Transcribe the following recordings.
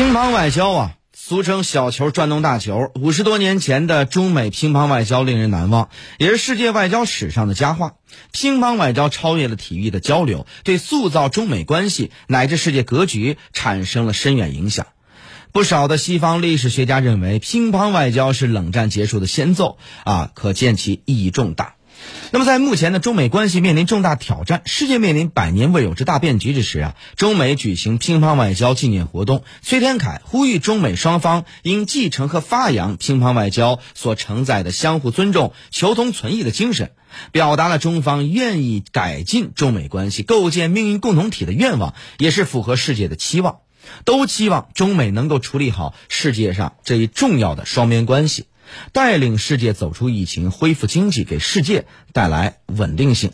乒乓外交啊，俗称小球转动大球。五十多年前的中美乒乓外交令人难忘，也是世界外交史上的佳话。乒乓外交超越了体育的交流，对塑造中美关系乃至世界格局产生了深远影响。不少的西方历史学家认为，乒乓外交是冷战结束的先奏啊，可见其意义重大。那么，在目前的中美关系面临重大挑战、世界面临百年未有之大变局之时啊，中美举行乒乓外交纪念活动，崔天凯呼吁中美双方应继承和发扬乒乓外交所承载的相互尊重、求同存异的精神，表达了中方愿意改进中美关系、构建命运共同体的愿望，也是符合世界的期望。都期望中美能够处理好世界上这一重要的双边关系。带领世界走出疫情，恢复经济，给世界带来稳定性。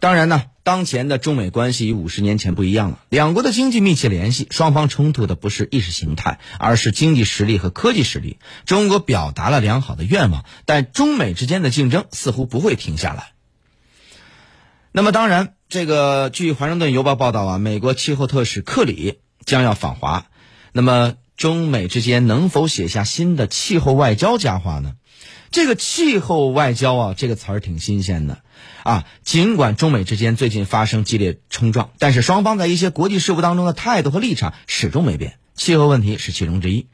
当然呢，当前的中美关系与五十年前不一样了。两国的经济密切联系，双方冲突的不是意识形态，而是经济实力和科技实力。中国表达了良好的愿望，但中美之间的竞争似乎不会停下来。那么，当然，这个据华盛顿邮报报道啊，美国气候特使克里将要访华。那么。中美之间能否写下新的气候外交佳话呢？这个气候外交啊，这个词儿挺新鲜的，啊，尽管中美之间最近发生激烈冲撞，但是双方在一些国际事务当中的态度和立场始终没变，气候问题是其中之一。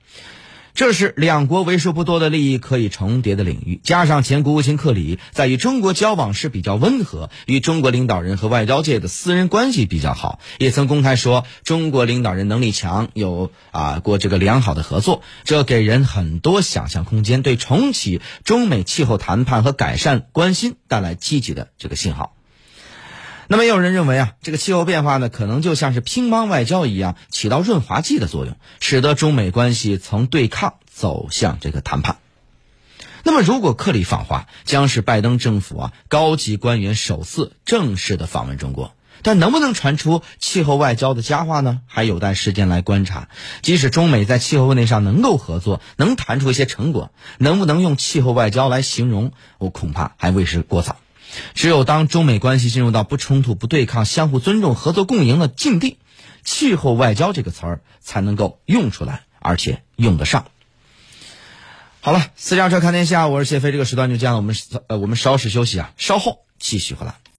这是两国为数不多的利益可以重叠的领域，加上前国务卿克里在与中国交往时比较温和，与中国领导人和外交界的私人关系比较好，也曾公开说中国领导人能力强，有啊过这个良好的合作，这给人很多想象空间，对重启中美气候谈判和改善关系带来积极的这个信号。那么也有人认为啊，这个气候变化呢，可能就像是乒乓外交一样，起到润滑剂的作用，使得中美关系从对抗走向这个谈判。那么，如果克里访华，将是拜登政府啊高级官员首次正式的访问中国，但能不能传出气候外交的佳话呢？还有待时间来观察。即使中美在气候问题上能够合作，能谈出一些成果，能不能用气候外交来形容，我恐怕还为时过早。只有当中美关系进入到不冲突、不对抗、相互尊重、合作共赢的境地，气候外交这个词儿才能够用出来，而且用得上。好了，私家车看天下，我是谢飞。这个时段就这样，我们呃，我们稍事休息啊，稍后继续回来。